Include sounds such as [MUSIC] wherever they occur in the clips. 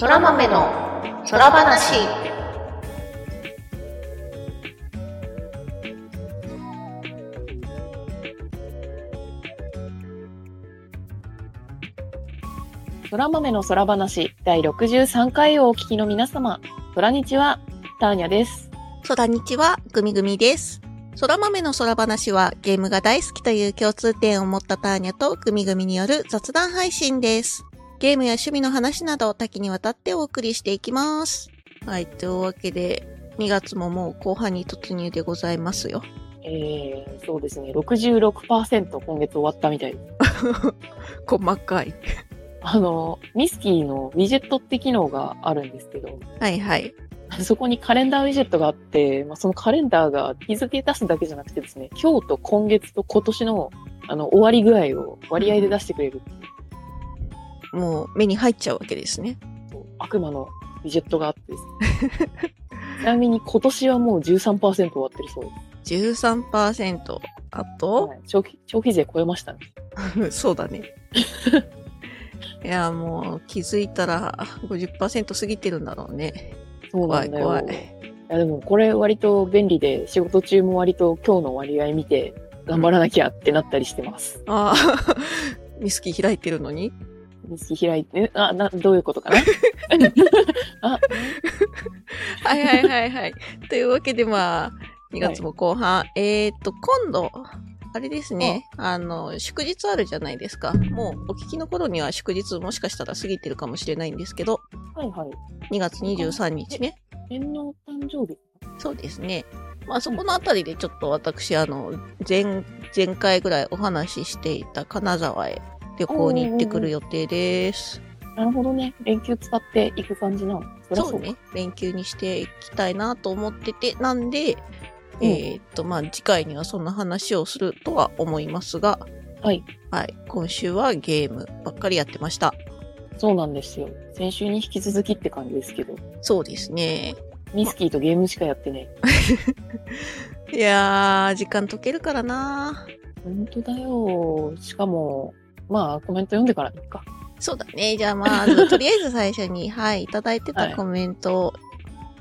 そら豆の空話。空豆の空話第63回をお聞きの皆様、空日はターニャです。空日はグミグミです。空豆の空話はゲームが大好きという共通点を持ったターニャとグミグミによる雑談配信です。ゲームや趣味の話など多岐にわたってお送りしていきます。はい、というわけで、2月ももう後半に突入でございますよ。えー、そうですね、66%今月終わったみたいです。[LAUGHS] 細かい。あの、ミスキーのウィジェットって機能があるんですけど、はいはい。そこにカレンダーウィジェットがあって、まあ、そのカレンダーが日付出すだけじゃなくてですね、今日と今月と今年のあの終わり具合を割合で出してくれるもう目に入っちゃうわけですね。悪魔のウィジェットがあってですね。ちなみに今年はもう13%終わってるそうです。13%。あと、はい消費消費税超えましたね。[LAUGHS] そうだね。[LAUGHS] いや、もう気づいたら50%過ぎてるんだろうね。そう。怖い怖いいやでもこれ割と便利で、仕事中も割と今日の割合見て頑張らなきゃってなったりしてます。ああ、[LAUGHS] ミスキー開いてるのに？ミスキ開いて、あ、な、どういうことかな？[LAUGHS] あ、はいはいはいはい。というわけでまあ、2月も後半。えーっと、今度、あれですね。あの、祝日あるじゃないですか。もう、お聞きの頃には祝日もしかしたら過ぎてるかもしれないんですけど、はいはい。2月23日ね。天皇誕生日そうですね。まあそこのあたりでちょっと私、あの、前、前回ぐらいお話ししていた金沢へ旅行に行ってくる予定です。なるほどね。連休使っていく感じなの。そうね。連休にしていきたいなと思ってて、なんで、うんえーっと、まあ次回にはそんな話をするとは思いますが、はい。はい。今週はゲームばっかりやってました。そうなんですよ。先週に引き続きって感じですけど、そうですね。ミスキーとゲームしかやってね。[LAUGHS] いやー、時間解けるからな本当だよ。しかも、まあコメント読んでからいいか。そうだね。じゃあまず、とりあえず最初に、はい、いただいてはいたコメントを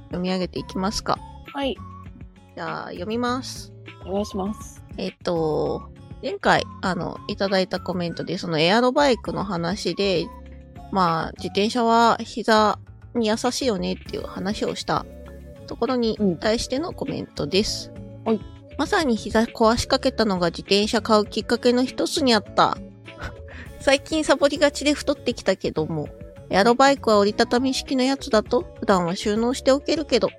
読み上げていきますか。はい。じゃあ、読みます。お願いします。えっと、前回、あの、いただいたコメントで、そのエアロバイクの話で、まあ、自転車は膝に優しいよねっていう話をしたところにうん対してのコメントです。はい。まさに膝壊しかけたのが自転車買うきっかけの一つにあった。最近サボりがちで太ってきたけども、エアロバイクは折りたたみ式のやつだと普段は収納しておけるけど、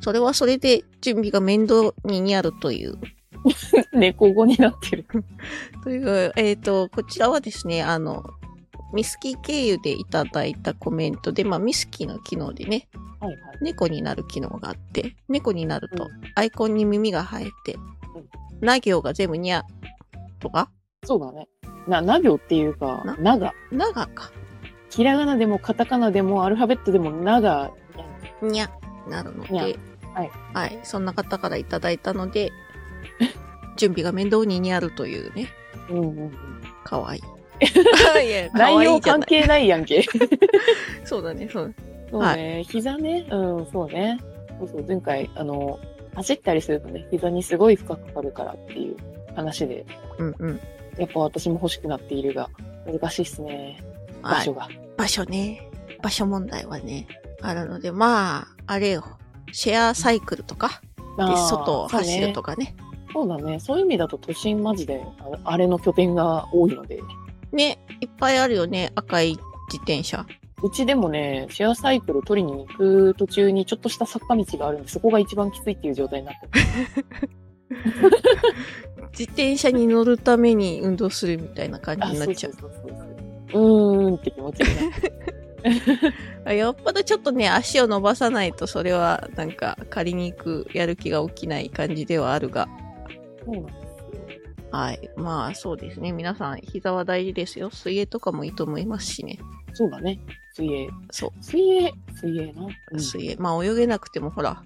それはそれで準備が面倒になるという [LAUGHS] 猫語になってる。[LAUGHS] という、えっ、と、こちらはですね、あの、ミスキー経由でいただいたコメントで、まあ、ミスキーの機能でね、はいはい。猫になる機能があって、猫になるとうん、アイコンに耳が生えて、な行が全部にゃ、とか、そうだね。な、な行っていうかな、なが。ながか、ひらがなでもカタカナでもアルファベットでもなが、にゃ、なるので、はい。はい、そんな方からいただいたので、[LAUGHS] 準備が面倒ににあるというね、うんうんうん。かわいい。[LAUGHS] いや、[LAUGHS] かわ内容。関係ないやんけ。そうだね、そう。そうね、膝ね、うん、そうね。そうそう、前回、あの、走ったりするとね、膝にすごい負荷かかるからっていう話で、うんうん。やっぱ私も欲しくなっているが、難しいっすね。場はい所。が。場所ね。場所問題はね、あるので、まあ、あれよ。シェアサイクルとか、で外を走るとか。かね。そうだね。そういう意味だと都心マジで、ああれの拠点が多いので、ね、いっぱいあるよね、赤い自転車。うちでもね、シェアサイクル取りに行く途中にちょっとした坂道があるんで、そこが一番きついっていう状態になってる。[LAUGHS] 自転車に乗るために運動するみたいな感じになっちゃう。そうそうそうそう。うーんって気持ちになる。[LAUGHS] あよっぽどちょっとね、足を伸ばさないと、それはなんか借りに行くやる気が起きない感じではあるが。そうなんですよ。はい。まあそうですね。皆さん、膝は大事ですよ。水泳とかもいいと思いますしね。そうだね。水泳。そう。水泳、水泳な。うん水泳。まあ泳げなくてもほら、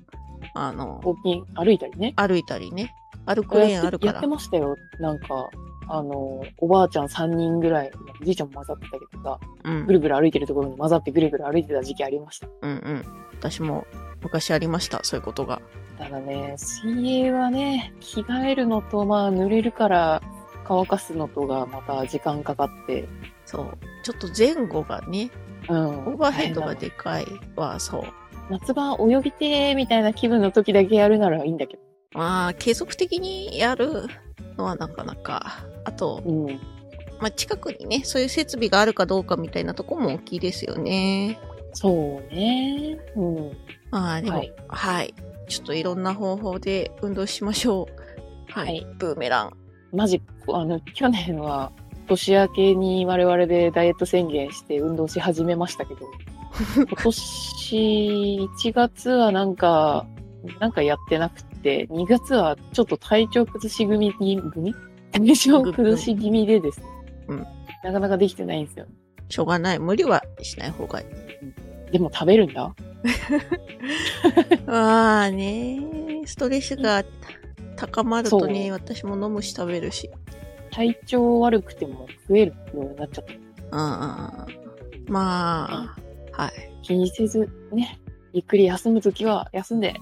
あの、ウォーキング歩いたりね。歩いたりね。歩くレーンあるからやって。ましたよ。なんか、あの、おばあちゃん3人ぐらい、おじいちゃんも混ざってたけどさ、うんぐ。るぐる歩いてるところに混ざってぐるぐる歩いてた時期ありました。うんうん。私も昔ありました、そういうことが。ただね、水泳はね、着替えるのと、まあ、濡れるから乾かすのとがまた時間かかって、そう。ちょっと前後がね、うん。オーバーヘッドがでかいは、そう。夏場泳ぎてーみたいな気分の時だけやるならいいんだけど。まあ、継続的にやるのはなかなか。あと、うん。まあ、近くにね、そういう設備があるかどうかみたいなとこも大きいですよね。そうね。うん。まあ、でも、ははいい。ちょっといろんな方法で運動しましょう。は。はいいブーメラン。マジ、あの、去年は、年明けに我々でダイエット宣言して運動し始めましたけど、[LAUGHS] 今年1月はなんか、なんかやってなくて、2月はちょっと体調崩し組に、組体調崩し気味でですね。うんなかなかできてないんですよ。しょうがない。無理はしない方がいい。でも食べるんだ [LAUGHS] まあね、ストレスが高まるとね、私も飲むし食べるし。体調悪くても食えるようになっちゃった。うんうんうん。まあ、はい。気にせず、ね、ゆっくり休むときは休んで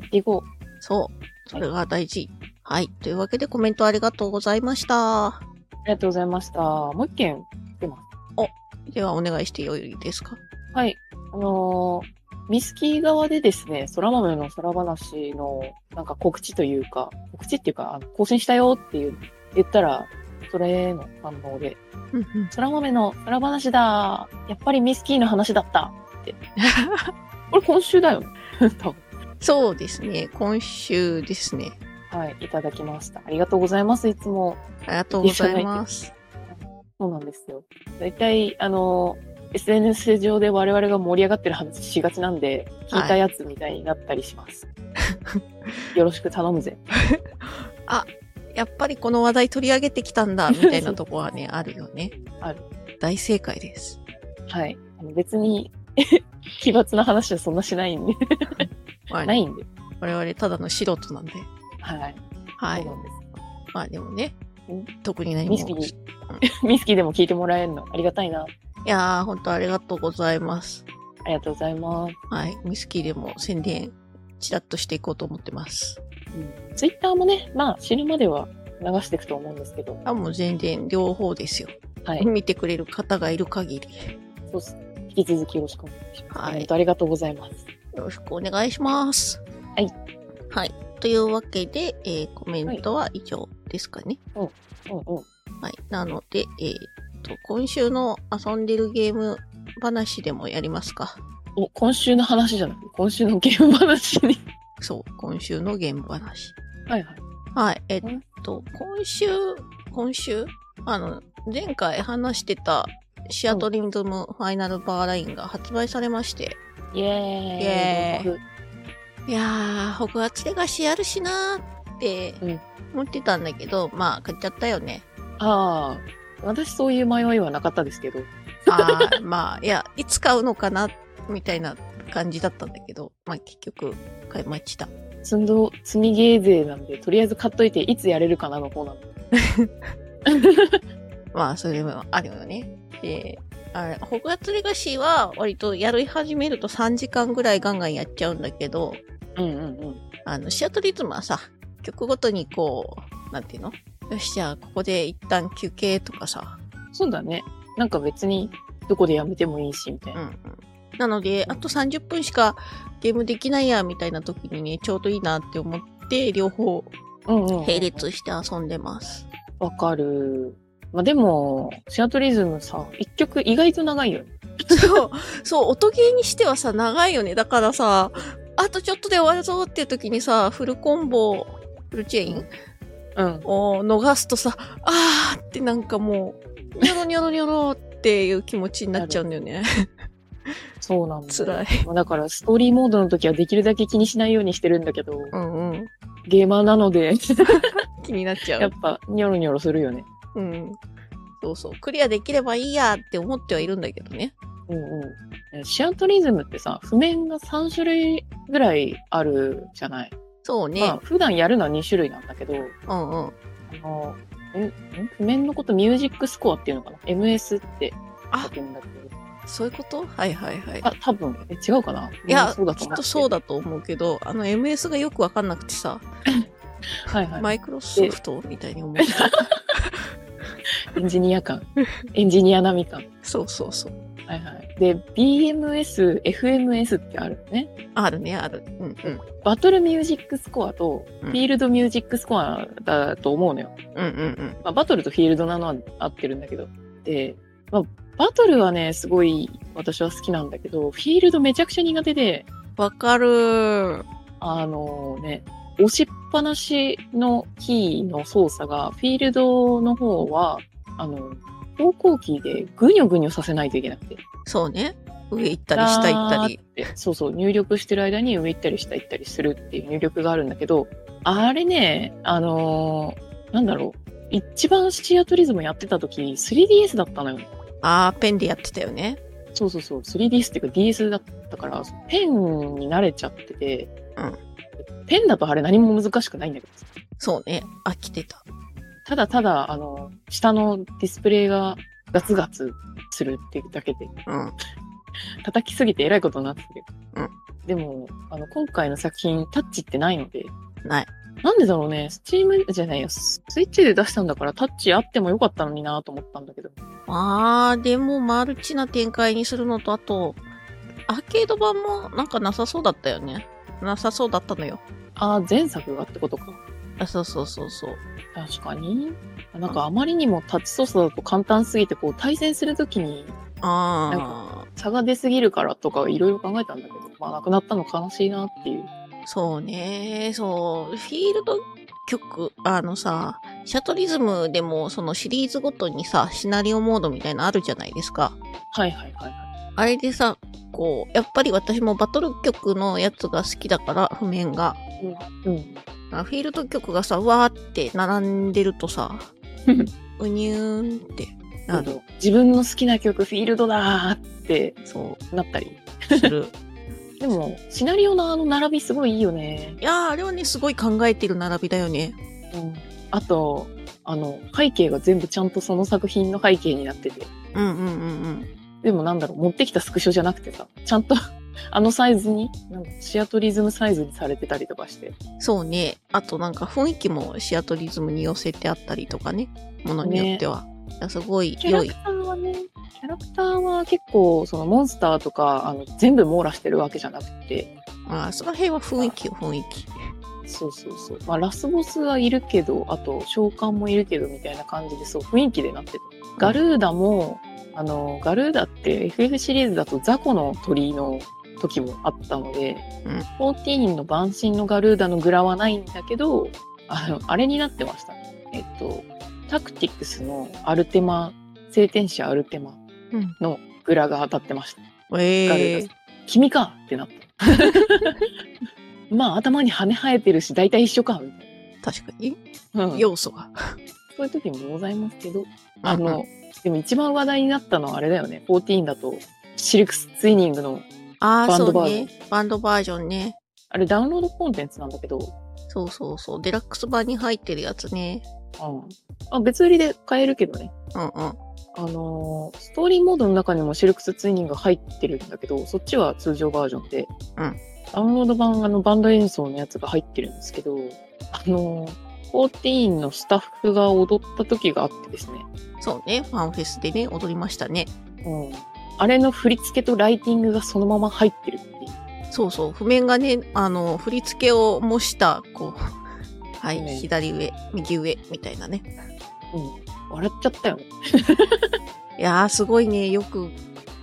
やっていこう。そう。それが大事。はい。というわけでコメントありがとうございました。ありがとうございました。もう一件出ます。ではお願いしてよいですか？はい。あのーミスキー側でですね、空豆の空話のなんか告知というか、告知っていうか、あの更新したよっていう言ったら、それへの反応で、うんうん。空豆の空話だやっぱりミスキーの話だったって。[LAUGHS] これ今週だよね。[LAUGHS] 多分そうですね。今週ですね。はい、いただきました。ありがとうございます、いつも。ありがとうございます。そうなんですよ。大体、あの、SNS 上で我々が盛り上がってる話しがちなんで、聞いたやつみたいになったりします。よろしく頼むぜ。[LAUGHS] やっぱりこの話題取り上げてきたんだ、みたいなとこはね、あるよね。[LAUGHS] ある。大正解です。はい。別に、[LAUGHS] 奇抜な話はそんなしないんで。まあないんで。我々ただの素人なんで。はい。はい。まあでもねうん、特に何も。ミスキーに、[LAUGHS] ミスキーでも聞いてもらえるのありがたいな。いやー、本当ありがとうございます。ありがとうございます。はい。ミスキーでも宣伝、ちらっとしていこうと思ってます。うん、ツイッターもね、まあ死ぬまでは流していくと思うんですけど。あ、もう全然両方ですよ。はい。見てくれる方がいる限り。そうっす。引き続きよろしくお願いします。はいありがとうございます。よろしくお願いします。はい。はい。というわけで、えーコメントは以上ですかね。うんうん。はい。なので、えーっと、今週の遊んでるゲーム話でもやりますか。お、今週の話じゃなくて、今週のゲーム話に。そう。今週のゲーム話。はいはい。はい。えっと、今週、今週？あの、前回話してたシアトリズムファイナルバーラインが発売されまして。イエーイ。ーいやー、ホグワーツレガシーあるしなーってうん思ってたんだけど、まあ、買っちゃったよね。ああ、私そういう迷いはなかったですけど。あー [LAUGHS] まあ、いや、いつ買うのかな、みたいな感じだったんだけど、まあ結局、買いました。積んど、積みゲー勢なんで、とりあえず買っといて、いつやれるかなの方なの。[LAUGHS] [LAUGHS] まあ、それもあるよね。で、あれ、ホグワーツレガシーは割とやり始めると3時間ぐらいガンガンやっちゃうんだけど、うんうんうん。あの、シアトリズムはさ、曲ごとにこう、なんていうの？よし、じゃあ、ここで一旦休憩とかさ、そうだね。なんか別に、どこでやめてもいいし、みたいうんうな。ん。なので、あと30分しかゲームできないや、みたいな時にね、ちょうどいいなって思って、両方うんうん。並列して遊んでます。わかる。まあ、でも、シアトリズムさ、一曲意外と長いよね。そう、そう、音ゲーにしてはさ、長いよね。だからさ、あとちょっとで終わるぞっていう時にさ、フルコンボ、フルチェインうん。を逃すとさ、あーってなんかもう、ニョロニョロニョロっていう気持ちになっちゃうんだよね。そうなんだよ。辛い。まあだから、ストーリーモードの時はできるだけ気にしないようにしてるんだけど、うんうん。ゲーマーなので、[LAUGHS] 気になっちゃう。やっぱ、ニョロニョロするよね。うん。そうそう。クリアできればいいやって思ってはいるんだけどね。うんうん。えシアトリズムってさ、譜面が3種類ぐらいあるじゃない？そうね。まあ、普段やるのは2種類なんだけど、うんうん。あの、え、ん？譜面のことミュージックスコアっていうのかな ?MS ってあ書、くんだけど。そういうこと？はいはいはい。あ、多分、え、違うかな？いや、そうだときっとそうだと思うけど、あの MS がよくわかんなくてさ、[LAUGHS] はいはい。マイクロソフトみたいに思っ。[LAUGHS] エンジニア感。エンジニア並み感。そうそうそう。はいはい。で、BMS、FMS ってあるのね。あるね、ある。うんうん。バトルミュージックスコアと、うんフィールドミュージックスコアだと思うのよ。うんうんうん。まあ、バトルとフィールドなのは合ってるんだけど。で、まあ、バトルはね、すごい私は好きなんだけど、フィールドめちゃくちゃ苦手で、わかるー。あのね、押しっぱなしのキーの操作が、フィールドの方は、あの、方向キーでぐにょぐにょさせないといけなくて。そうね。上行ったり下行ったり。でそうそう、入力してる間に上行ったり下行ったりするっていう入力があるんだけど、あれね、あのーなんだろう、一番シアトリズムやってた時 3DS だったのよ。あー、ペンでやってたよね。そうそうそう、3DS っていうか DS だったから、ペンに慣れちゃってて、うんペンだとあれ何も難しくないんだけどさそうね。飽きてた。ただただ、あの、下のディスプレイがガツガツするっていうだけで、うん。叩きすぎてえらいことになってて。うんでも、あの、今回の作品、タッチってないので、ない。なんでだろうね、スチームじゃないよ、ススイッチで出したんだからタッチあってもよかったのになと思ったんだけど。あー、でもマルチな展開にするのと、あと、アーケード版もなんかなさそうだったよね。なさそうだったのよ。ああ、前作がってことか。あ、そうそうそうそう。確かに。なんかあまりにもタッチ操作だと簡単すぎて、こう対戦するときにあ差が出すぎるからとかいろいろ考えたんだけど、まあなくなったの悲しいなっていう。ー、そうね。そう。フィールド曲、あのさ、シャトリズムでもそのシリーズごとにさ、シナリオモードみたいなのあるじゃないですか。はいはいはいはい。あれでさ、こう、やっぱり私もバトル曲のやつが好きだから、譜面が。うん。あフィールド曲がさ、わーって並んでるとさ、[LAUGHS] うにゅーんってなる。自分の好きな曲フィールドだーってそなったり。う、する。[LAUGHS] でも、シナリオのあの並びすごいいいよね。いやー、あれはね、すごい考えてる並びだよね。うん。あと、あの、背景が全部ちゃんとその作品の背景になってて。うんうんうんうん。でもなんだろう、持ってきたスクショじゃなくてさ、ちゃんとあのサイズに、なんかシアトリズムサイズにされてたりとかして。そうね。あとなんか雰囲気もシアトリズムに寄せてあったりとかね。ものによっては。いやすごい良いキャラク。ターはね、キャラクターは結構、そのモンスターとか、あの、全部網羅してるわけじゃなくて、あーその辺は雰囲気よ、雰囲気。そうそうそう。まあ、ラスボスはいるけど、あと、召喚もいるけど、みたいな感じで、そう、雰囲気でなってて。ガルーダも、あの、ガルーダって FF シリーズだと雑魚の鳥の時もあったので、うん14の晩神のガルーダのグラはないんだけど、あの、あれになってました。えっと、タクティクスのアルテマ、聖天使アルテマうん。のグラが当たってました。ガルえーーダ。君かってなった。まあ、頭に羽生えてるし、大体一緒か、みたい確かに。な。うん要素が。そういう時もございますけど、うんうんあの、でも一番話題になったのはあれだよね。14だと、シルクスツイニングの、ああ、そうね。バンドバージョンね。あれダウンロードコンテンツなんだけど、そうそうそう。デラックス版に入ってるやつね。うん。あ、別売りで買えるけどね。うんうん。あのーストーリーモードの中にもシルクスツイニング入ってるんだけど、そっちは通常バージョンで、うんダウンロード版あのバンド演奏のやつが入ってるんですけど、あのー14のスタッフが踊った時があってですね、そうね。ファンフェスでね、踊りましたね。うん。あれの振り付けとライティングがそのまま入ってるっていう。そうそう。譜面がね、あの、振り付けを模した、こう、はい、ね左上、右上、みたいなね。うん。笑っちゃったよね。[LAUGHS] いやー、すごいね。よく、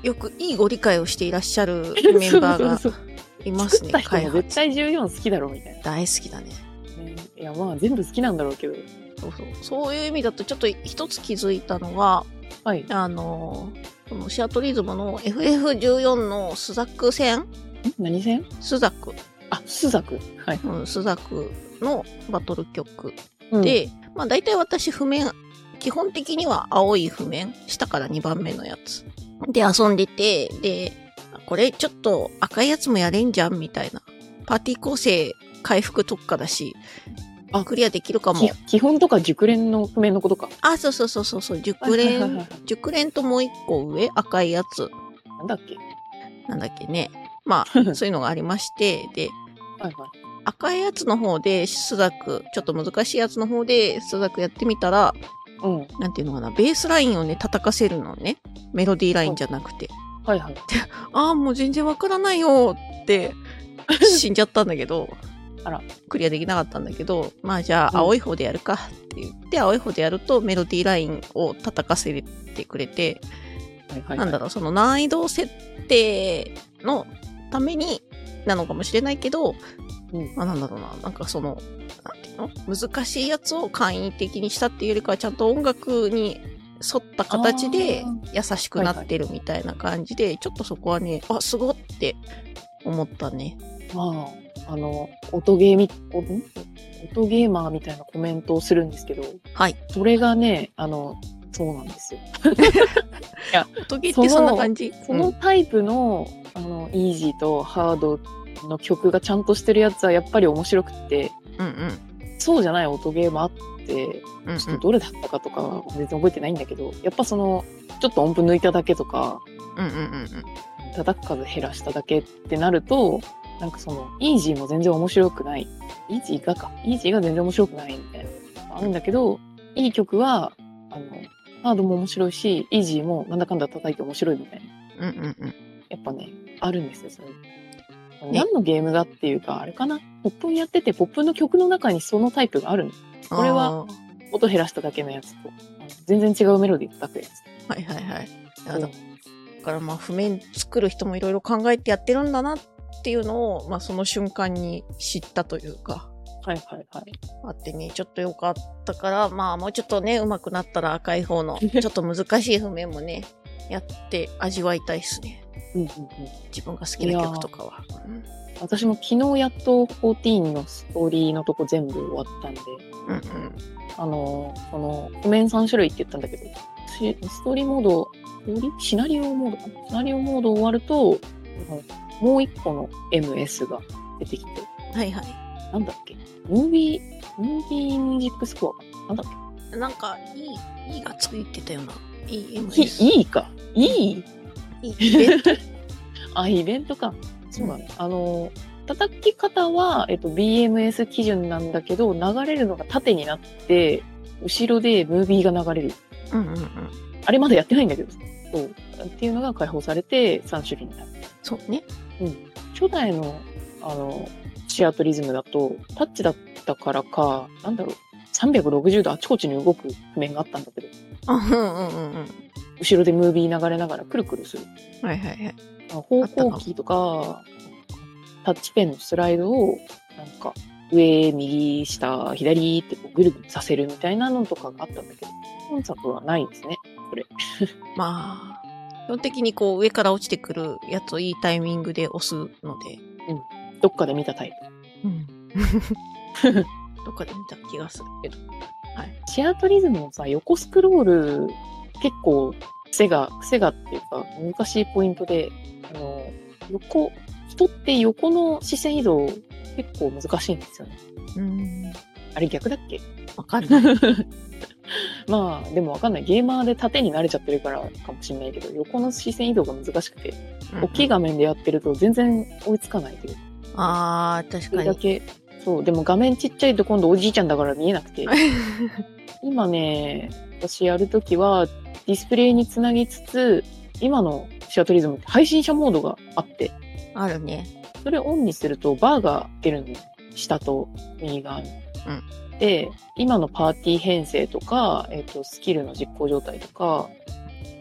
よくいいご理解をしていらっしゃるメンバーが [LAUGHS] いますね。絶対14好きだろうみたいな。大好きだね。ね、いや、まあ全部好きなんだろうけど。そうそう。そういう意味だと、ちょっと一つ気づいたのは、はい。あの、このシアトリズムの FF14 のスザク戦ん何戦スザク、あ、スザク。はい。うん、スザクのバトル曲うん、で、まあ大体私譜面、基本的には青い譜面、下から2番目のやつ。で遊んでて、で、これちょっと赤いやつもやれんじゃんみたいな。パーティー構成回復特化だし、あクリアできるかもき。基本とか熟練の譜面のことか。あ、そうそうそうそうそう、熟練、はい熟練ともう一個上、赤いやつ。なんだっけ？なんだっけね。まあ、[LAUGHS] そういうのがありまして、で、はいはい。赤いやつの方で、スザク、ちょっと難しいやつの方で、スザクやってみたら、うん。なんていうのかな、ベースラインをね、叩かせるのね。メロディーラインじゃなくて。はいはい。ああ、もう全然わからないよって、[LAUGHS] 死んじゃったんだけど、あら。クリアできなかったんだけど、まあじゃあ、うん青い方でやるかって言って、青い方でやるとメロディーラインを叩かせてくれて、はいはい。なんだろう、その難易度設定のためになのかもしれないけど、うんまあなんだろうな、なんかその、なんていうの？難しいやつを簡易的にしたっていうよりかは、ちゃんと音楽に沿った形で優しくなってるみたいな感じで、ちょっとそこはね、あ、すごって思ったね。まあ、あの、音ゲーみ、音？ゲーマーみたいなコメントをするんですけど、はい。それがね、あの、そうなんですよ。音ゲーってそんな感じ？そのタイプの、あの、イージーとハードの曲がちゃんとしてるやつはやっぱり面白くって、うんうんそうじゃない音ゲーもあって、うんうん。ちょっとどれだったかとかは全然覚えてないんだけど、やっぱその、ちょっと音符抜いただけとか、うんうんうんうん。叩く数減らしただけってなると、なんかその、イージーも全然面白くない。イージーがか。イージーが全然面白くないみたいな。あるんだけど、いい曲は、あの、ハードも面白いし、イージーもなんだかんだ叩いて面白いみたいな。うんうんうん。やっぱね、あるんですよ、それ。何のゲームがっていうか、あれかなポップンやってて、ポップンの曲の中にそのタイプがあるの。これは音減らしただけのやつと、全然違うメロディー叩くやつ。はいはいはい。だからまあ譜面作る人もいろいろ考えてやってるんだなっていうのを、まあその瞬間に知ったというか、はいはいはい。あってね、ちょっと良かったから、まあもうちょっとね、上手くなったら赤い方の、[LAUGHS] ちょっと難しい譜面もね、やって味わいたいっすね。うんうんうん。自分が好きな曲とかは。うん私も昨日やっと14のストーリーのとこ全部終わったんで、うんうん。あの、その、譜面3種類って言ったんだけど、しストーリーモード、ストーリーシナリオモードかな？シナリオモード終わると、もう一個の MS が出てきて、はいはい。なんだっけ？ムービー、ムービーミュージックスコアなんだっなんか、いい、いいがついてたよな。いいけ MS。いいいか。いい？いいイベント。[LAUGHS] あ、イベントか。そうだね。あの、叩き方は、えっと、BMS 基準なんだけど、流れるのが縦になって、後ろでムービーが流れる。うんうんうん。あれまだやってないんだけど。そう。っていうのが解放されて3種類になる。そうね。初代の、あの、シアトリズムだと、タッチだったからか、なんだろう、360度あちこちに動く譜面があったんだけど、あうんうんうんうん。後ろでムービー流れながらくるくるする。はいはいはい。あ方向キーとか、タッチペンのスライドを、なんか、上、右、下、左ってこうぐるぐるさせるみたいなのとかがあったんだけど、本作はないですね。[LAUGHS] まあ、基本的にこう上から落ちてくるやつをいいタイミングで押すので、どっかで見たタイプ。うん。どっかで見た気がするけど。はい。シアトリズムのさ、横スクロール、結構、癖が、癖がっていうか、難しいポイントで、あの、横、人って横の視線移動、結構難しいんですよね。うん。あれ逆だっけ？わかんない。[LAUGHS] まあ、でもわかんない。ゲーマーで縦に慣れちゃってるからかもしれないけど、横の視線移動が難しくて、大きい画面でやってると全然追いつかないというか、あー、確かに。だけ、そう、でも画面ちっちゃいと今度おじいちゃんだから見えなくて、[LAUGHS] 今ね、私やるときはディスプレイにつなぎつつ、今のシアトリズムって配信者モードがあって、あるね。それをオンにするとバーが出るの。下と右側に。で、今のパーティー編成とか、えっ、と、スキルの実行状態とか、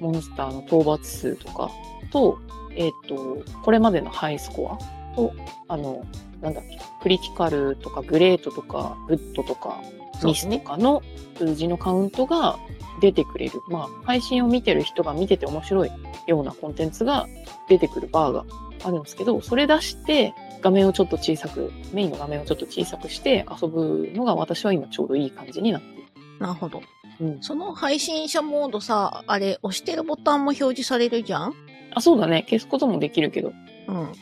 モンスターの討伐数とかと、えっ、と、これまでのハイスコアと、あの、なんだっけ、クリティカルとかグレートとかグッドとかミスとかの数字のカウントが出てくれる。まあ、配信を見てる人が見てて面白いようなコンテンツが出てくるバーがあるんですけど、それ出して画面をちょっと小さく、メインの画面をちょっと小さくして遊ぶのが私は今ちょうどいい感じになっている。なるほど。うん。その配信者モードさ、あれ、押してるボタンも表示されるじゃん？あ、そうだね。消すこともできるけど。うん。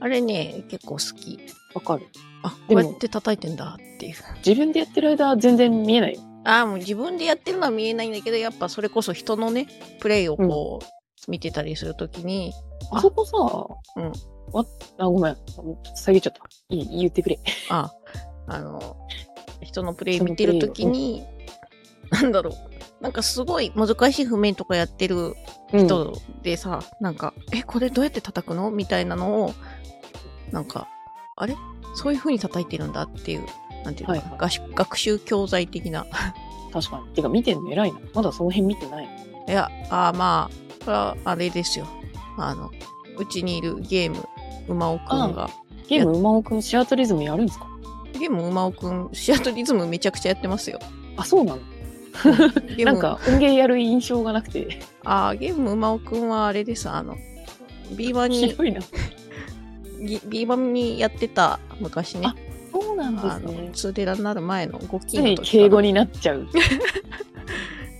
あれね、結構好き。わかる。あ、こうやって叩いてんだっていう。自分でやってる間は全然見えないよ。ああ、もう自分でやってるのは見えないんだけど、やっぱそれこそ人のね、プレイをこう、見てたりするときに、ああそこさ、うん。わあ、ごめん。下げちゃった。いい、言ってくれ。あ、あの、人のプレイ見てるときに、なんだろう。なんかすごい難しい譜面とかやってるうん人でさ、なんか、え、これどうやって叩くの？みたいなのを、なんか、あれ？そういう風に叩いてるんだっていう、なんていうのかな、はい学習学習教材的な。確かに。てか、見てんの偉いな。まだその辺見てない。いや、あーまあ、これはあれですよ。あの、うちにいるゲーム、馬尾くんが、ゲーム、馬尾くん、シアトリズムやるんですか？ゲーム馬尾くん、シアトリズムめちゃくちゃやってますよ。あ、そうなの？[LAUGHS] なんか、音源やる印象がなくて、あーゲーム馬尾くんはあれです。あの、ビーバーに、ひどいな。ギバーにやってた昔ねあ、そうなんですね。ツーデラになる前の5期の時か敬語になっちゃう。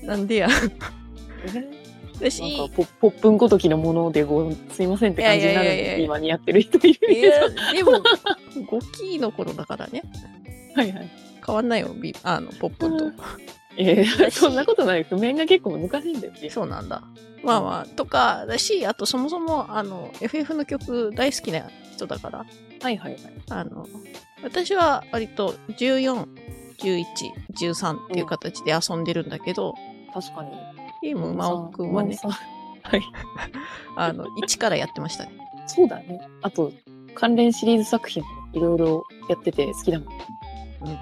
な。[LAUGHS] なんでや。私、なんかポポップンごときのものでごすいませんって感じになるんで今にやってる人いるいやけど。でも、5期の頃だからね。はいはい。変わんないよ、ビあの、ポップンと。えー、そんなことない。譜面が結構難しいんだよね。そうなんだ。まあまあ、とかだし、あとそもそも、あの、FF の曲大好きな人だから、はいはいはい。あの、私は割と14、11、13っていう形で遊んでるんだけど、確かに。ゲーム馬尾くんはね、はい。[LAUGHS] あの、1からやってましたね。そうだね。あと、関連シリーズ作品もいろいろやってて好きだもん。うんうん。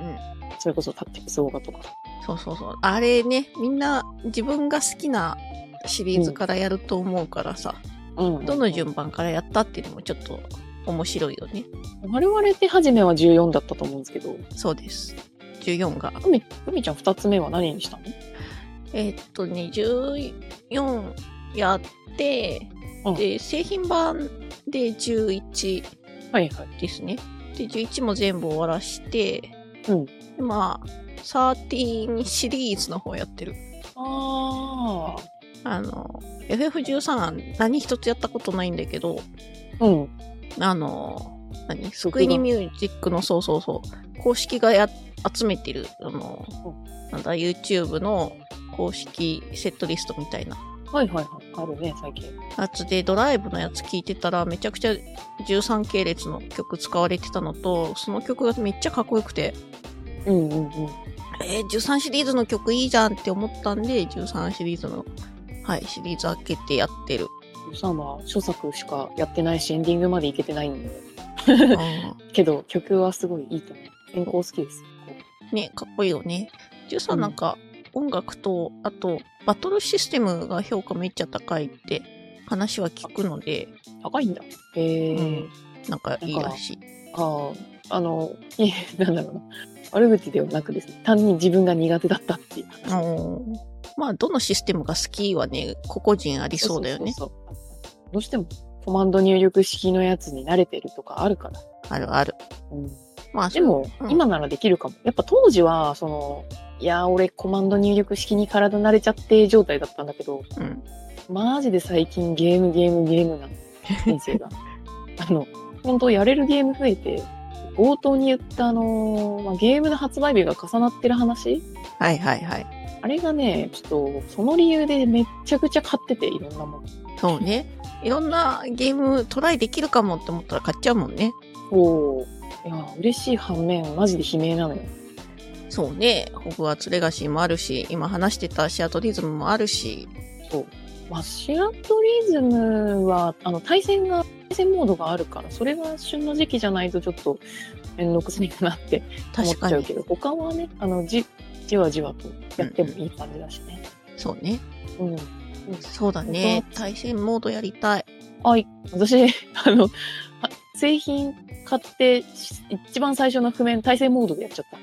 それこそタクティクスオーガとか。そうそうそう。あれね、みんな自分が好きなシリーズからやると思うからさ、うんどの順番からやったっていうのもちょっと面白いよね。我々って初めは14だったと思うんですけど、そうです。14が。ふみ、ふみちゃん二つ目は何にしたの？えーっとね、14やって、うんで、製品版で11はいはい。ですね。で、11も全部終わらして、うんでまあ、13シリーズの方やってる。ああの、FF13 は何一つやったことないんだけど、あ。うん。あの、何？スクイニミュージックの、そうそうそう、公式がや集めてる、あの、なんだ、YouTube の公式セットリストみたいなはいはいはい。あるね、最近。やつで、ドライブのやつ聞いてたら、めちゃくちゃ13系列の曲使われてたのと、その曲がめっちゃかっこよくて、うんうんうん。えー、13シリーズの曲いいじゃんって思ったんで、13シリーズの、はい、シリーズ開けてやってる。さんは初作しかやってないし、エンディングまでいけてないんで。あ [LAUGHS] けど、曲はすごいいいと思う。先行好きです。ーね、かっこいいよね。13うんなんか、音楽と、あと、バトルシステムが評価めっちゃ高いって話は聞くので、高いんだ。へえ。うんなんかいいらしい。ああ、あの、いえ、なんだろうな。悪口ではなくですね、単に自分が苦手だったっていうまあ、どのシステムが好きはね、個々人ありそうだよね。そうそうそうどうしてもコマンド入力式のやつに慣れてるとかあるから。あるある。うん、まあ、でも、うん今ならできるかも。やっぱ当時は、その、いやー、俺コマンド入力式に体慣れちゃって状態だったんだけど、うん。マジで最近ゲームゲームゲームなの。人生が。[LAUGHS] あの、本当やれるゲーム増えて、冒頭に言ったあのーまあ、ゲームの発売日が重なってる話？はいはいはい。あれがね、ちょっと、その理由でめっちゃくちゃ買ってて、いろんなもの。そうね。いろんなゲームトライできるかもって思ったら買っちゃうもんね。そう。いや、嬉しい反面、マジで悲鳴なのよ。そうね。ホグワーツレガシーもあるし、今話してたシアトリズムもあるし。そう。まあ、シアトリズムは、あの、対戦が、対戦モードがあるから、それが旬の時期じゃないとちょっと、めんどくさいかなって思っ。ちゃうけど、他はね、あの、じ、じわじわとやってもいい感じだしね。そうね。うん。そうだね。対戦モードやりたい。はい。私、[LAUGHS] あの、は製品買って、し一番最初の譜面、対戦モードでやっちゃった。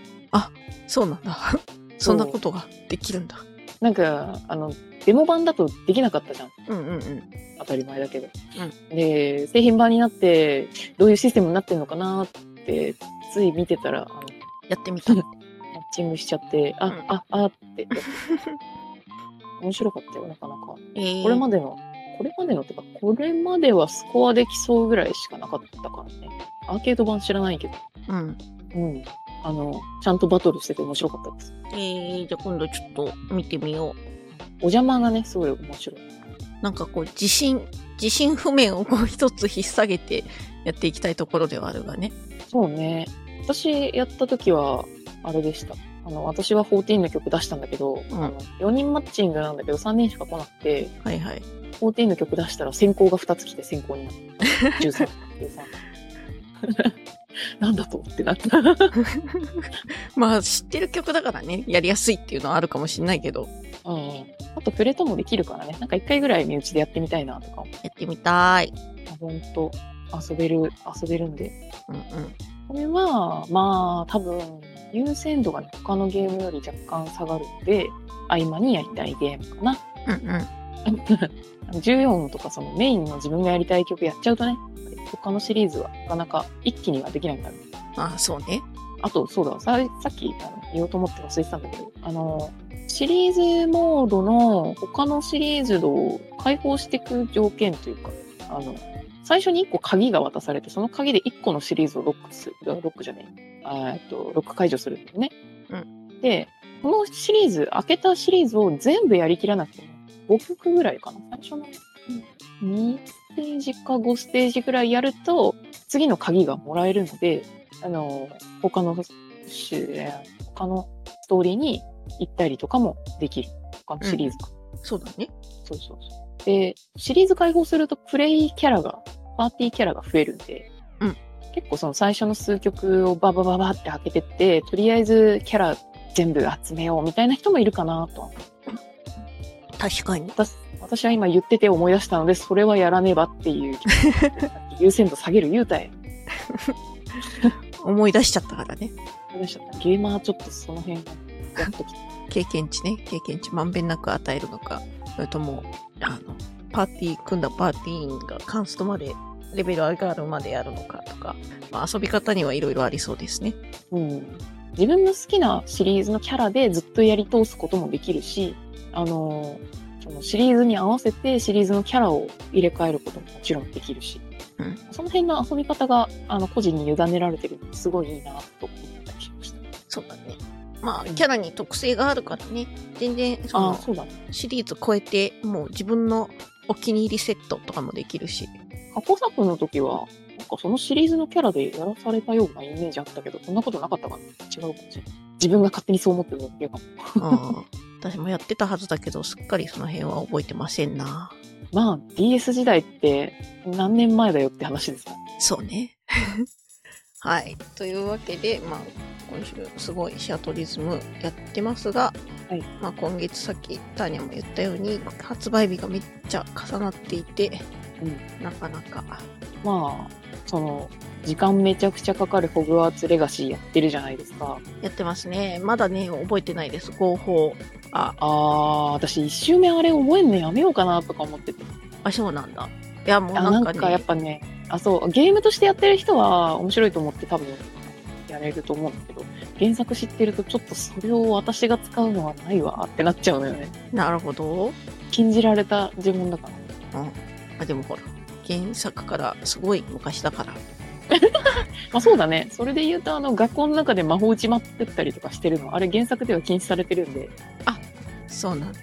そうなんだ。[LAUGHS] そんなことができるんだ。なんか、あの、デモ版だとできなかったじゃん。うんうんうん。当たり前だけど。で、製品版になって、どういうシステムになってるのかなって、つい見てたら、あの、やってみた。[LAUGHS] マッチングしちゃって、あ、うんあ、あって。面白かったよ、なかなか。えー、これまでのこれまでのってか、これまではスコアできそうぐらいしかなかったからね。アーケード版知らないけど。うん。うん。あの、ちゃんとバトルしてて面白かったです。えー、じゃあ今度ちょっと見てみよう。お邪魔がね、すごい面白い。なんかこう、自信、自信不明をこう一つ引っ提げてやっていきたいところではあるがね。そうね。私やった時は、あれでした。あの、私は14の曲出したんだけど、うんあの4人マッチングなんだけど3人しか来なくて、はいはい。14の曲出したら先行が2つ来て先行になった。[LAUGHS] 13、13。なんだとってなった。[LAUGHS] まあ知ってる曲だからね、やりやすいっていうのはあるかもしんないけど、うんうん。あと、プレートもできるからね。なんか一回ぐらい身内でやってみたいなとか思やってみたい。う。ほんと、遊べる、遊べるんで。うんうん。これは、まあ、多分、優先度がね、他のゲームより若干下がるんで、合間にやりたいゲームかな。うんうん。[LAUGHS] 14とかそのメインの自分がやりたい曲やっちゃうとね、他のシリーズはなかなか一気にはできないから。ああ、そうね。あと、そうだ、ささっきあの言おうと思って忘れてたんだけど、あの、シリーズモードの他のシリーズを開放していく条件というか、あの、最初に1個鍵が渡されて、その鍵で1個のシリーズをロックする、ロックじゃねえ、あーえっと、ロック解除するんだよね。うで、このシリーズ、開けたシリーズを全部やりきらなくても、5曲ぐらいかな。最初の2ステージか5ステージぐらいやると、次の鍵がもらえるので、あの、他の他のストーリーに行ったりとかもできる。他のシリーズか。そうだね。そうそうそう。で、シリーズ開放するとプレイキャラが、パーティーキャラが増えるんで、うん結構その最初の数曲をババババって開けてって、とりあえずキャラ全部集めようみたいな人もいるかなと。確かに。私私は今言ってて思い出したので、それはやらねばっていう、[LAUGHS] 優先度下げる言うたえ。思い出しちゃったからね。思い出しちゃったゲーマーちょっとその辺がやっときた。経験値ね。経験値まんべんなく与えるのか。それとも、あの、パーティー、組んだパーティー員がカンストまで、レベル上がるまでやるのかとか、まあ遊び方にはいろいろありそうですね。うん。自分の好きなシリーズのキャラでずっとやり通すこともできるし、あのそのシリーズに合わせてシリーズのキャラを入れ替えることももちろんできるし、うんその辺の遊び方があの個人に委ねられてるのすごいいいなと思ったりしました。そうだね。まあ、キャラに特性があるからね。全然、その。シリーズ超えて、もう自分のお気に入りセットとかもできるし。過去作の時は、なんかそのシリーズのキャラでやらされたようなイメージあったけど、そんなことなかったかな？違うかもしれない。自分が勝手にそう思ってるだけかも。うん。私もやってたはずだけど、すっかりその辺は覚えてませんな。まあ、DS 時代って何年前だよって話ですよ。そうね。[LAUGHS] はい。というわけで、まあ、今週すごいシアトリズムやってますが、はいまあ今月さっきターニャも言ったように、発売日がめっちゃ重なっていて、うんなかなか。まあ、その、時間めちゃくちゃかかるホグワーツレガシーやってるじゃないですか。やってますね。まだね、覚えてないです。合法。あ、あー、私一周目あれ覚えんのやめようかなとか思ってて。あ、そうなんだ。いや、もうあなかね、かやっぱね、あ、そう、ゲームとしてやってる人は面白いと思って多分やれると思うんだけど、原作知ってるとちょっとそれを私が使うのはないわってなっちゃうのよね。なるほど。禁じられた呪文だから。うん。あ、でもほら、原作からすごい昔だから。[LAUGHS] まあそうだね。それで言うと、あの、学校の中で魔法打ちまってったりとかしてるの、あれ原作では禁止されてるんで、そうなんだ。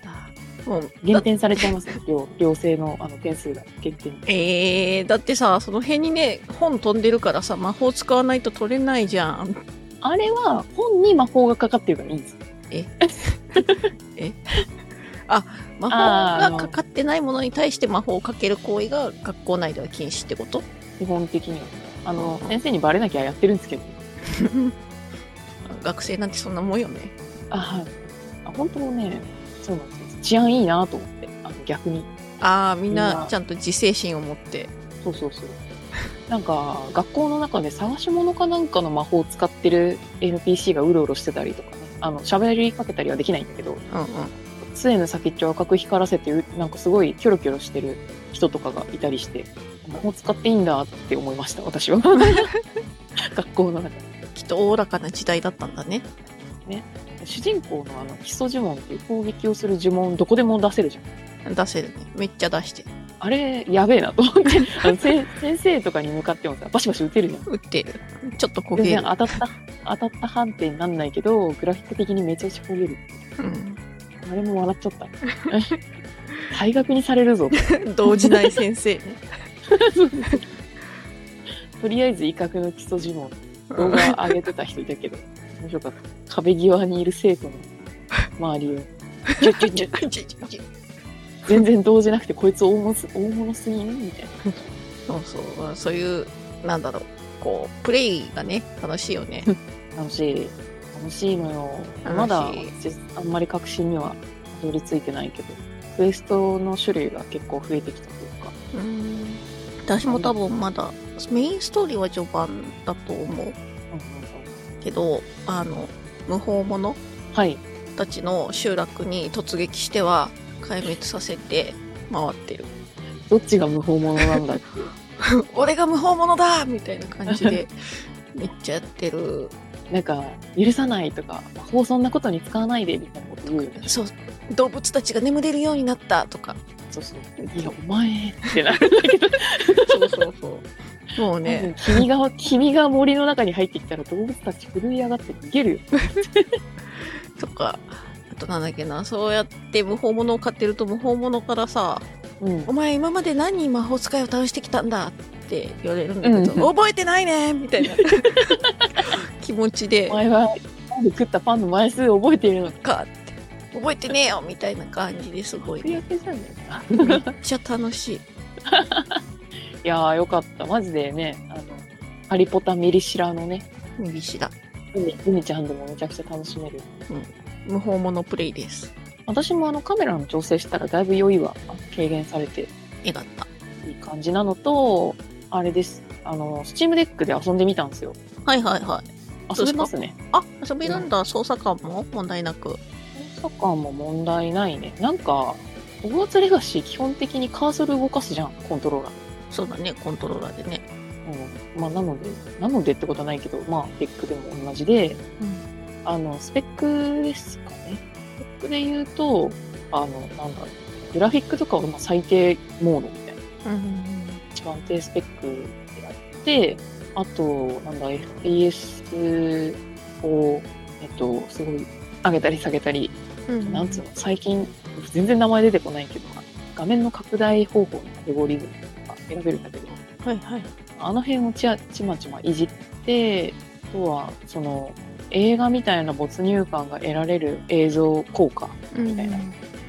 もう、減点されちゃいますね。[LAUGHS] 両、両性のあの点数が減点。えー、だってさ、その辺にね、本飛んでるからさ、魔法使わないと取れないじゃん。あれは本に魔法がかかってるからいいんですよ。魔 [LAUGHS] あー法がかかってないものに対して魔法をかける行為が学校内では禁止ってこと？基本的には。あの、先生にバレなきゃやってるんですけど。[LAUGHS] 学生なんてそんなもんよね。あ、はい。あ、本当ね、そうなんですよ。治安いいなと思って。あの、逆に。ああ、みんなちゃんと自制心を持って。そうそうそう。なんか、学校の中で探し物かなんかの魔法を使ってる NPC がうろうろしてたりとかね。あの、喋りかけたりはできないんだけど、うんうん。杖の先っちょを赤く光らせて、うなんかすごいキョロキョロしてる人とかがいたりして、魔法使っていいんだって思いました、私は。[LAUGHS] 学校の中で。きっとおおらかな時代だったんだね。主人公のあの基礎呪文っていう攻撃をする呪文どこでも出せるじゃん。出せるね。めっちゃ出してる。あれ、やべえなと思って、あのせ先生とかに向かってもさ、バシバシ撃てるじゃん。打ってる。ちょっと焦全げる。然当たった、当たった判定になんないけど、グラフィック的にめちゃくちゃ焦げる。うん。あれも笑っちゃった。[LAUGHS] 退学にされるぞ。動じない先生ね。[LAUGHS] とりあえず威嚇の基礎呪文、動画上げてた人いたけど、[LAUGHS] 面白かった。壁際にいる生徒の周りを、全然動じなくて、こいつ大物す大物すぎんみたいな。そうそう。そういう、なんだろう。こう、プレイがね、楽しいよね。楽しい。楽しいのよ。まだ、実あんまり確信にはたどり着いてないけど、クエストの種類が結構増えてきたというか。うん。私も多分まだ、メインストーリーは序盤だと思うけど、あの、無法者はい。たちの集落に突撃しては壊滅させて回ってる。どっちが無法者なんだ？って。俺が無法者だみたいな感じで、めっちゃやってる。なんか、許さないとか、魔法そんなことに使わないでみたいなこと言うよね。そう、動物たちが眠れるようになったとか。そうそう。いや、お前ってなるんだけど。そうそうそう。もうね、君が、君が森の中に入ってきたら動物たち震い上がって逃げるよ。[LAUGHS] とか、あとなんだっけな、そうやって無法者を飼ってると無法者からさ、うん。お前今まで何人魔法使いを倒してきたんだって言われるんだけど、うん覚えてないねみたいな [LAUGHS] 気持ちでお、前は、食ったパンの枚数覚えているのか。かって、覚えてねえよみたいな感じですごい、最ね、めっちゃ楽しい。[LAUGHS] いやーよかった。マジでね、あの、ハリポタミリシラのね、右下。海海ちゃんでもめちゃくちゃ楽しめる。無法者プレイです。私もあのカメラの調整したらだいぶ酔いは軽減されて絵だった。いい感じなのと、あれです。あの、スチームデックで遊んでみたんですよ。はいはいはい。遊べますね。あ、遊べるんだ。操作感も問題なく。操作感も問題ないね。なんか、ホグワーツレガシー基本的にカーソル動かすじゃん、コントローラー。そうだね、コントローラーでね。うん。まあ、なので、なのでってことはないけど、まあ、 Deck でも同じで、うん。あの、スペックですかね。スペックで言うと、あの、なんだろう。グラフィックとかはまあ最低モードみたいな。うん。一番低スペックでやって、あと、なんだ、FPS を、えっと、すごい上げたり下げたり、うん。なんつうの、最近、全然名前出てこないけど、画面の拡大方法のアルゴリズムとか選べるんだけど、はいはい。あの辺をちあちまちまいじって、あとは、その、映画みたいな没入感が得られる映像効果みたいな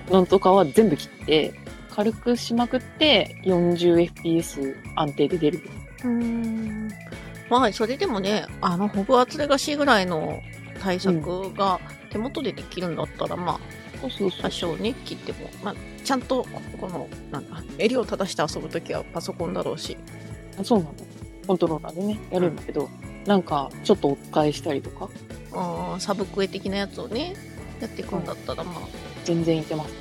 のとかは全部切って、軽くしまくって 40fps 安定で出る。うん。まあ、それでもね、あの、ホグワーツレガシーぐらいの対策が手元でできるんだったら、まあ、そうそうそ多少ね、切っても、まあ、ちゃんと、この、なんだ、襟を正して遊ぶときはパソコンだろうし。う。そうなの。コントローラーでね、やるんだけど、なんか、ちょっと追っ返したりとか、あーサブクエ的なやつをね、やっていくんだったら、まあ、全然いけます。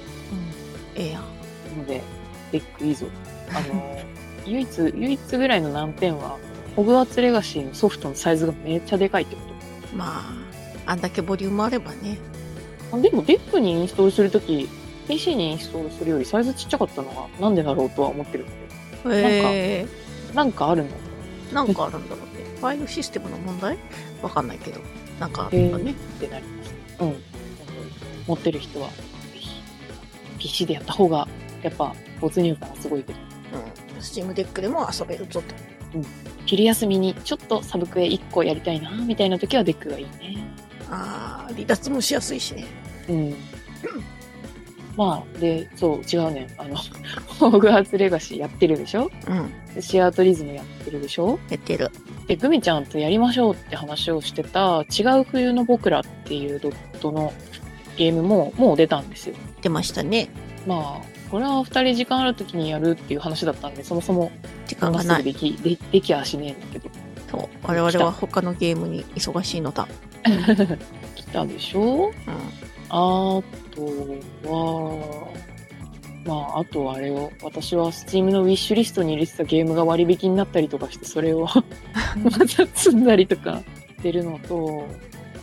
うん、ええやん。ので、 Deck いいぞ。あの、[LAUGHS] 唯一、唯一ぐらいの難点は、ホグワーツレガシーのソフトのサイズがめっちゃでかいってこまあ、あんだけボリュームあればね。でも、 Deck にインストールするとき、PC にインストールするよりサイズちっちゃかったのはなんでだろうとは思ってるんで、ええなんかあるんだ。なんかあるんだろうね。[LAUGHS] ファイルシステムの問題？わかんないけど。なんかあるんだね。ってなります。うん。持ってる人は、PC でやった方が、やっぱ、没入感がすごいけど、うん。 Steam Deck でも遊べるぞと。昼休みにちょっとサブクエ1個やりたいな、みたいな時は Deck がいいね。ああ、離脱もしやすいしね。うん。まあ、で、そう、違うね。あの、[LAUGHS] ホグワーツレガシーやってるでしょ？うん。でシアトリズムやってるでしょ？やってる。で、グミちゃんとやりましょうって話をしてた、違う冬の僕らっていうドットのゲームももう出たんですよ。出ましたね。まあ、これは二人時間ある時にやるっていう話だったんで、そもそも時間がない。でき、でできやしねえんだけど。そう。我々は他のゲームに忙しいのだ。[LAUGHS] 来たでしょ？うん。あとは、まあ、あとはあれを、私は Steam のウィッシュリストに入れてたゲームが割引になったりとかして、それを [LAUGHS] また積んだりとかしてるのと、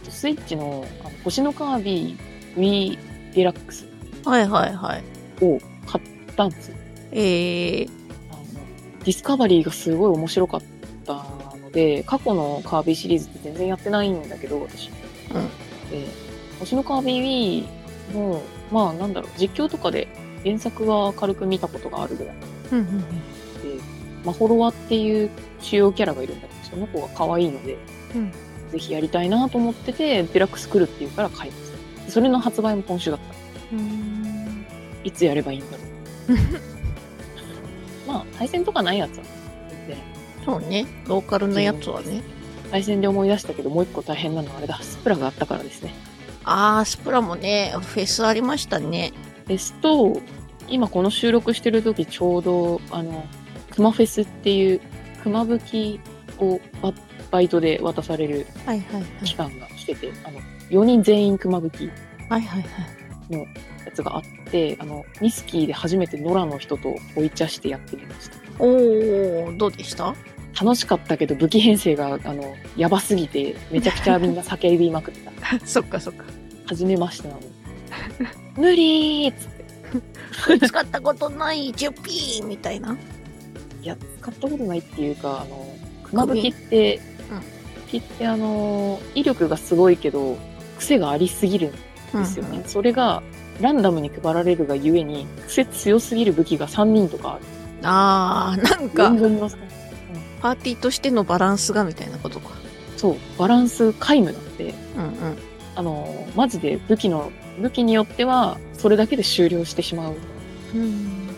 スイッチのあの星のカービィ Wii デラックスはいはいはい。を買ったんですよ。えー、あのディスカバリーがすごい面白かったので、過去のカービィシリーズって全然やってないんだけど、私。うんで、星のカービィ Wii も、まあなんだろう、実況とかで原作は軽く見たことがあるぐらい。うんうんうん。で、マホロワっていう主要キャラがいるんだけど、その子が可愛いので、うんぜひやりたいなと思ってて、デラックス来るっていうから買いました。それの発売も今週だった。うーんいつやればいいんだろう。[LAUGHS] まあ、対戦とかないやつは、全然。そうね。ローカルなやつはね。対戦で思い出したけど、もう一個大変なのはあれだ、スプラがあったからですね。あー、スプラもね、フェスありましたね。ですと、今この収録してる時ちょうど、あの、クマフェスっていう、熊吹きをババイトで渡されるはいはいはい。期間が来てて、あの、4人全員熊吹きはいはいはい。やつがあって、あの、ミスキーで初めて野良の人とおいちゃしてやってみました。おー、どうでした？楽しかったけど武器編成が、あの、やばすぎて、めちゃくちゃみんな叫びまくった。[LAUGHS] そっかそっか。初めましてなのに。無理ーっつって。使ったことない、ジュピーみたいな？いや、使ったことないっていうか、あの、熊吹きって、うんってあの、威力がすごいけど、癖がありすぎるんですよね。うんうんそれが、ランダムに配られるがゆえに、癖強すぎる武器が3人とかある。あー、なんか4、分の3パーティーとしてのバランスがみたいなことか。そう、バランス皆無なんで、うんうん。あの、マジで武器の、武器によっては、それだけで終了してしまううん。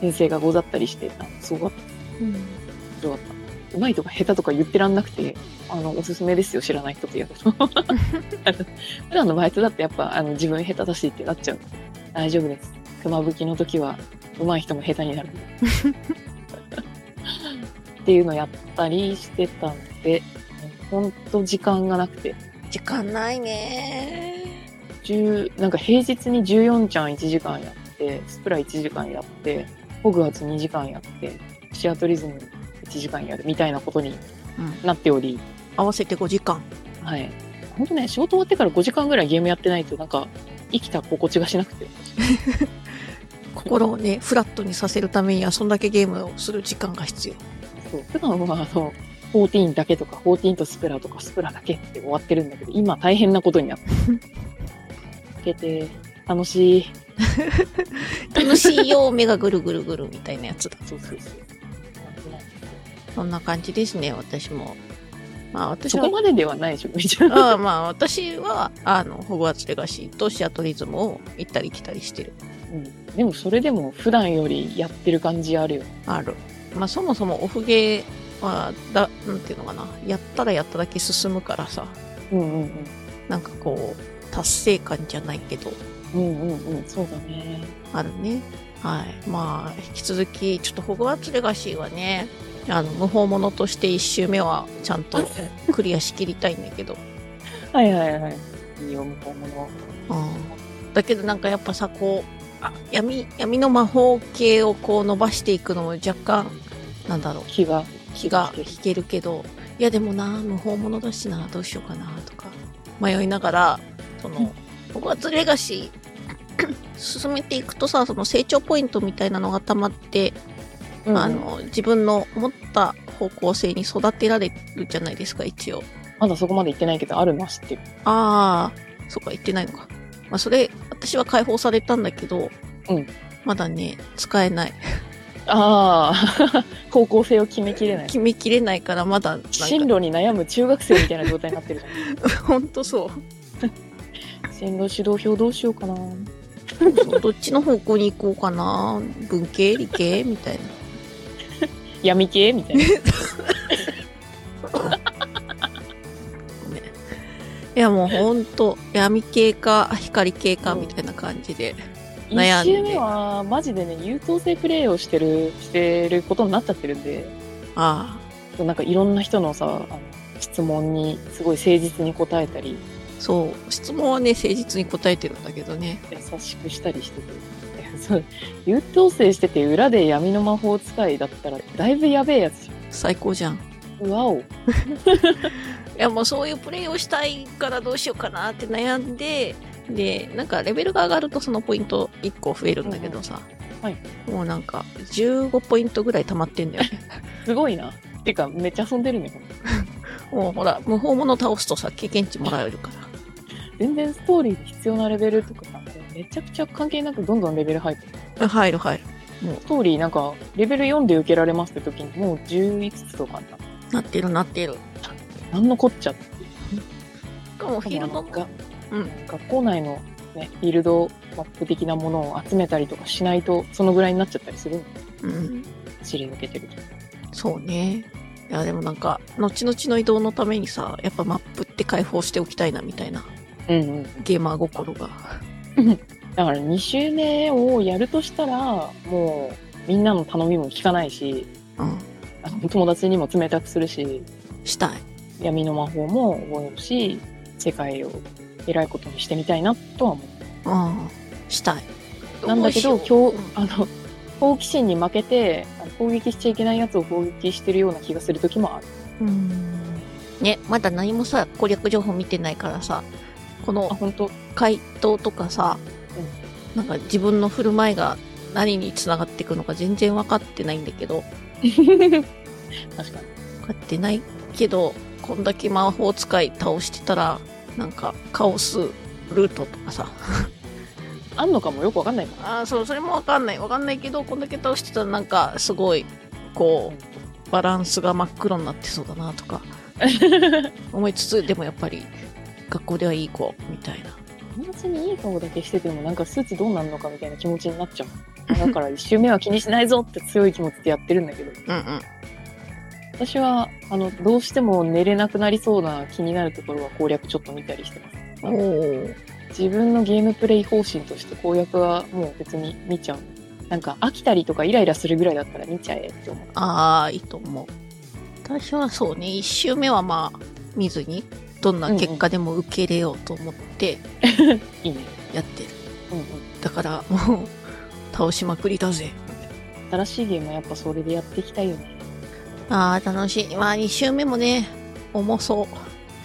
編成がござったりして、すごかった。うん。面白かった。うまいとか下手とか言ってらんなくて、あの、おすすめですよ、知らない人とやると。あ [LAUGHS] の普段のバイトだってやっぱ、あの、自分下手だしってなっちゃう。大丈夫です。熊吹きの時は、上手い人も下手になる。[LAUGHS] っていうのやったりしてたんで、ほんと時間がなくて、時間ないね10なんか平日に14ちゃん1時間やって、スプラ1時間やって、ホグワーツ2時間やって、シアトリズム1時間やるみたいなことにうん。なっており、合わせて5時間。はい。ほんとね、仕事終わってから5時間ぐらいゲームやってないと、なんか、生きた心地がしなくて。[LAUGHS] 心をね、フラットにさせるためには、そんだけゲームをする時間が必要。そう。普段は、あの、14だけとか、14とスプラとか、スプラだけって終わってるんだけど、今大変なことになって。[LAUGHS] けて、楽しい。楽しいよ、目がぐるぐるぐるみたいなやつだ。そうそうそう。そんな感じですね、私も。まあ私はそこ、までではないでしょ、めちゃ。ああまあ私は、あの、ホグワーツレガシーとシアトリズムを行ったり来たりしてる。うん。でもそれでも普段よりやってる感じあるよ。ある。まあそもそもオフゲーは、だ、なんていうのかな。やったらやっただけ進むからさ、うんうんうん。なんかこう、達成感じゃないけど、うんうんうん。そうだね。あるね。はい。まあ、引き続き、ちょっとホグワーツレガシーはね、あの、無法者として一周目はちゃんとクリアしきりたいんだけど。はいはいはい。いいよ、向こうもの。うん。だけどなんかやっぱさ、こう、あ闇、闇の魔法系をこう伸ばしていくのも若干、なんだろう、気が。気が引けるけど、いやでもな、無法者だしな、どうしようかな、とか、迷いながら、その、ホグワーツレガシー、[COUGHS] 進めていくとさ、その成長ポイントみたいなのが溜まって、うんうんあの、自分の思った方向性に育てられるじゃないですか、一応。まだそこまで行ってないけど、あるのは知ってる。ああ、そっか、言ってないのか。まあ、それ、私は解放されたんだけど、うんまだね、使えない。ああ、[LAUGHS] 方向性を決めきれない。決めきれないから、まだ、進路に悩む中学生みたいな状態になってるじゃん。ほんとそう。線路指導表どうしようかな。どっちの方向に行こうかな。文系理系？みたいな。闇系？みたいな。ごめん。いや、もうほんと、闇系か光系かみたいな感じで。悩んで一周目は、マジでね、優等生プレイをしてる、してることになっちゃってるんで、ああ、なんかいろんな人のさ、あの質問にすごい誠実に答えたり、そう。質問はね、誠実に答えてるんだけどね。優しくしたりしてて。[LAUGHS] そう優等生してて裏で闇の魔法使いだったら、だいぶやべえやつじ最高じゃん。ゃん。うわお。[LAUGHS] いやもうそういうプレイをしたいからどうしようかなって悩んで、で、なんかレベルが上がるとそのポイント1個増えるんだけどさ、はいもうなんか15ポイントぐらい溜まってんだよね。[LAUGHS] すごいな。てか、めっちゃ遊んでるね。もうほら、無法者倒すとさ、経験値もらえるから。全然ストーリーで必要なレベルとかさ、めちゃくちゃ関係なくどんどんレベル入ってる。入る入る。ストーリーなんか、レベル4で受けられますって時に、もう11つとかな。なってるなってる。なんのこっちゃって。しかもフィールドが、うん。学校内のね、フィールドマップ的なものを集めたりとかしないと、そのぐらいになっちゃったりするの。うん。知り抜けてると。そうね。いや、でもなんか、後々の移動のためにさ、やっぱマップって開放しておきたいなみたいなうんうん。ゲーマー心が。[LAUGHS] だから2周目をやるとしたら、もうみんなの頼みも聞かないし、うん。友達にも冷たくするし、したい。闇の魔法も覚えるし、世界を偉いことにしてみたいなとは思うん。したい。う。なんだけど、今日、あの、好奇心に負けて、攻撃しちゃいけないやつを攻撃してるような気がする時もある。うん。ね、まだ何もさ、攻略情報見てないからさ、こあ、の本当回答とかさ、なんか自分の振る舞いが何につながっていくのか全然分かってないんだけど、[LAUGHS] 確かに。分かってないけど、こんだけ魔法使い倒してたら、なんかカオスルートとかさ、[LAUGHS] あんのかもよくわかんないもん。ああ、そう、それもわかんない。わかんないけど、こんだけ倒してたらなんか、すごい、こう、バランスが真っ黒になってそうだなとか、[LAUGHS] 思いつつ、でもやっぱり、学校ではいい子、みたいな。友達にいい顔だけしててもなんか数値どうなるのかみたいな気持ちになっちゃう。だから一周目は気にしないぞって強い気持ちでやってるんだけど、[LAUGHS] うんうん。私は、あの、どうしても寝れなくなりそうな気になるところは攻略ちょっと見たりしてます。自分のゲームプレイ方針として攻略はもう別に見ちゃう。なんか飽きたりとかイライラするぐらいだったら見ちゃえって思う。ああ、いいと思う。私はそうね、一周目はまあ、見ずに、どんな結果でも受け入れようと思って。[LAUGHS] やってる。うんうん。だから、もう、倒しまくりだぜ。新しいゲームはやっぱそれでやっていきたいよね。ああ、楽しい。まあ、二周目もね、重そう。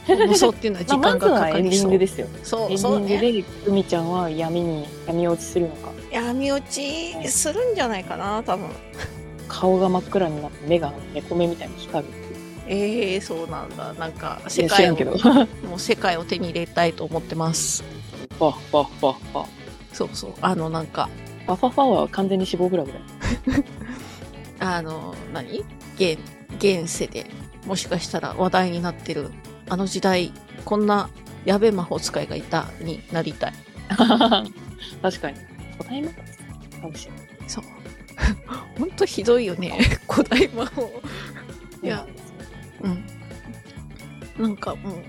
[LAUGHS] 重そうっていうのは時まあ、間がかかりそう。ィングですよ。そう、エンデそうね。ィングで、ちゃんは闇に、闇落ちするのか。闇落ちするんじゃないかな、多分。顔が真っ暗になって目が猫目みたいに光るええそうなんだ。なんか、い世界を。[LAUGHS] もう世界を手に入れたいと思ってます。ファッファッファッファ。そうそう。あの、なんか、ファファファは完全に脂肪グラムだよ。[LAUGHS] あの、何？現、現世で、もしかしたら話題になってる、あの時代、こんなやべえ魔法使いがいたになりたい。[LAUGHS] 確かに。答えますかもしれない。そう。ほんとひどいよね。古代魔法。いや、うん。なんかもう、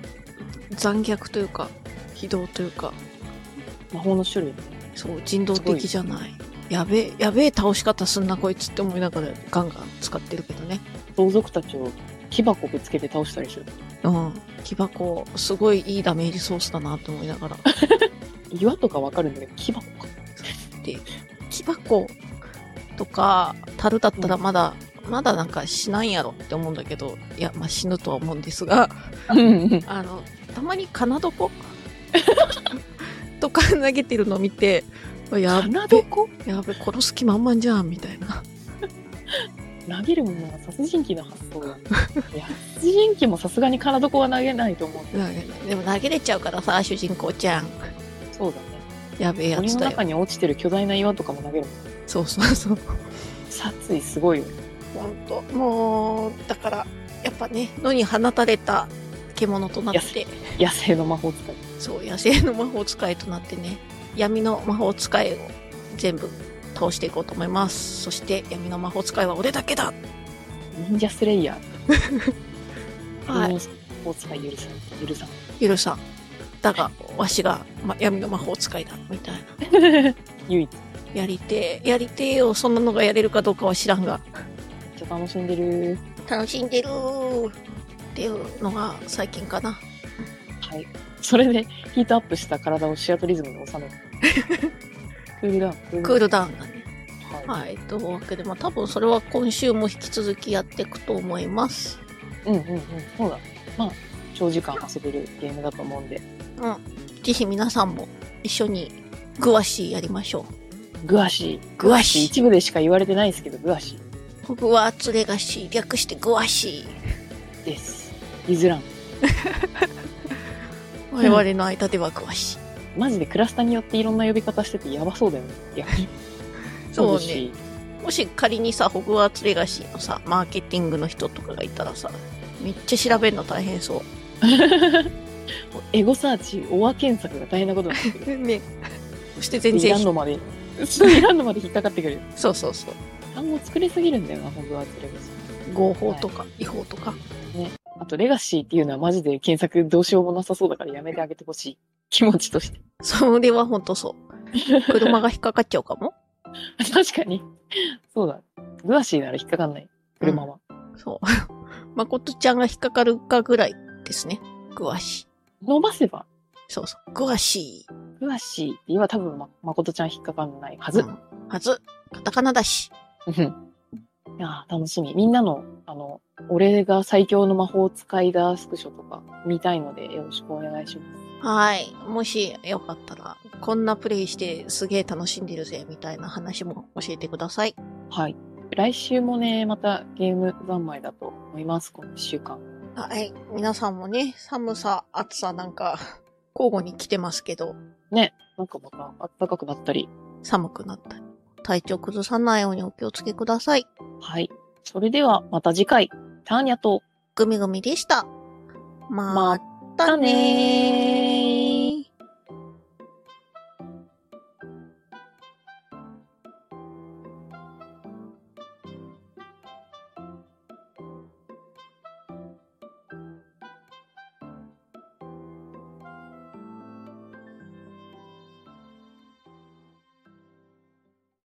残虐というか、非道というか、魔法の種類。そう、人道的じゃない。やべえ、やべえ倒し方すんなこいつって思いながらガンガン使ってるけどね。同族たちを木箱ぶつけて倒したりする。うん。木箱、すごいいいダメージソースだなと思いながら。[LAUGHS] 岩とかわかるんだけど、木箱か。で、木箱とか、樽だったらまだ、まだなんか死なんやろって思うんだけど、いや、まあ死ぬとは思うんですが、あの、たまに金床？[LAUGHS] とか投げてるの見て、やべ、金床？やべ、殺す気満々じゃん、みたいな。投げるものが殺人鬼の発想だ。殺人鬼もさすがに金床は投げないと思う。でも投げれちゃうからさ、主人公ちゃん。そうだね。やべえやつだよ中。に落ちてる巨大な岩とかも投げるもん。そうそうそう。殺意すごいよ。ほんと。もう、だから、やっぱね、野に放たれた獣となって、野生の魔法使い。そう、野生の魔法使いとなってね、闇の魔法使いを全部倒していこうと思います。そして、闇の魔法使いは俺だけだ忍者スレイヤー。[LAUGHS] はい。魔法使い許さん。許さん。ゆるさん。だが、わしが、ま、闇の魔法使いだ、みたいな。[LAUGHS] 唯一。やりてえ、やりてえよ、そんなのがやれるかどうかは知らんが。楽しんでる。楽しんでるっていうのが最近かな。はい。それでヒートアップした体をシアトリズムに収める。[LAUGHS] クールダウン。クールダウンだね。はい。はい。というわけで、まあ多分それは今週も引き続きやっていくと思います。うんうんうん。そうだ。まあ、長時間遊べるゲームだと思うんで。ぜひ皆さんも一緒にグワシーやりましょグアシー。グアシー一部でしか言われてないですけど、グアシホグワーツレガシー、略してグワシーです。譲らん。ー。[LAUGHS] 我々の間ではグワシー。[LAUGHS] マジでクラスターによっていろんな呼び方しててやばそうだよね。逆に。そうねもし仮にさ、ホグワーツレガシーのさ、マーケティングの人とかがいたらさ、めっちゃ調べるの大変そう。[LAUGHS] エゴサーチ、オア検索が大変なことになってくる。ね。そして全いらん然、のまで、いらんのまで引っかかってくる。そうそうそう。単語作りすぎるんだよな、ホグワーツレガシ合法とか違法とか。ー。ね。あと、レガシーっていうのはマジで検索どうしようもなさそうだからやめてあげてほしい。気持ちとして。それはほんとそう。車が引っかかっちゃうかも？[LAUGHS] 確かに。そうだ。グアシーなら引っかかんない。車は。そう。[LAUGHS] まことちゃんが引っかかるかぐらいですね。グワシ伸ばせば、そうそう。グワシグアシーって言えば多分ま、まことちゃん引っかかんないはー。ず。うんはず。カタカナだし。うんいやー楽しみ。みんなの、あの、俺が最強の魔法使いだスクショとか見たいのでよろしくお願いします。はい。もしよかったら、こんなプレイしてすげえ楽しんでるぜ、みたいな話も教えてください。はい。来週もね、またゲーム三昧だと思います、この一週間。はい。皆さんもね、寒さ、暑さなんか、交互に来てますけど、ね、なんかまた暖かくなったり。寒くなったり、体調崩さないようにお気をつけください。はい。それではまた次回、ターニャと、グミグミでした。ままたねー。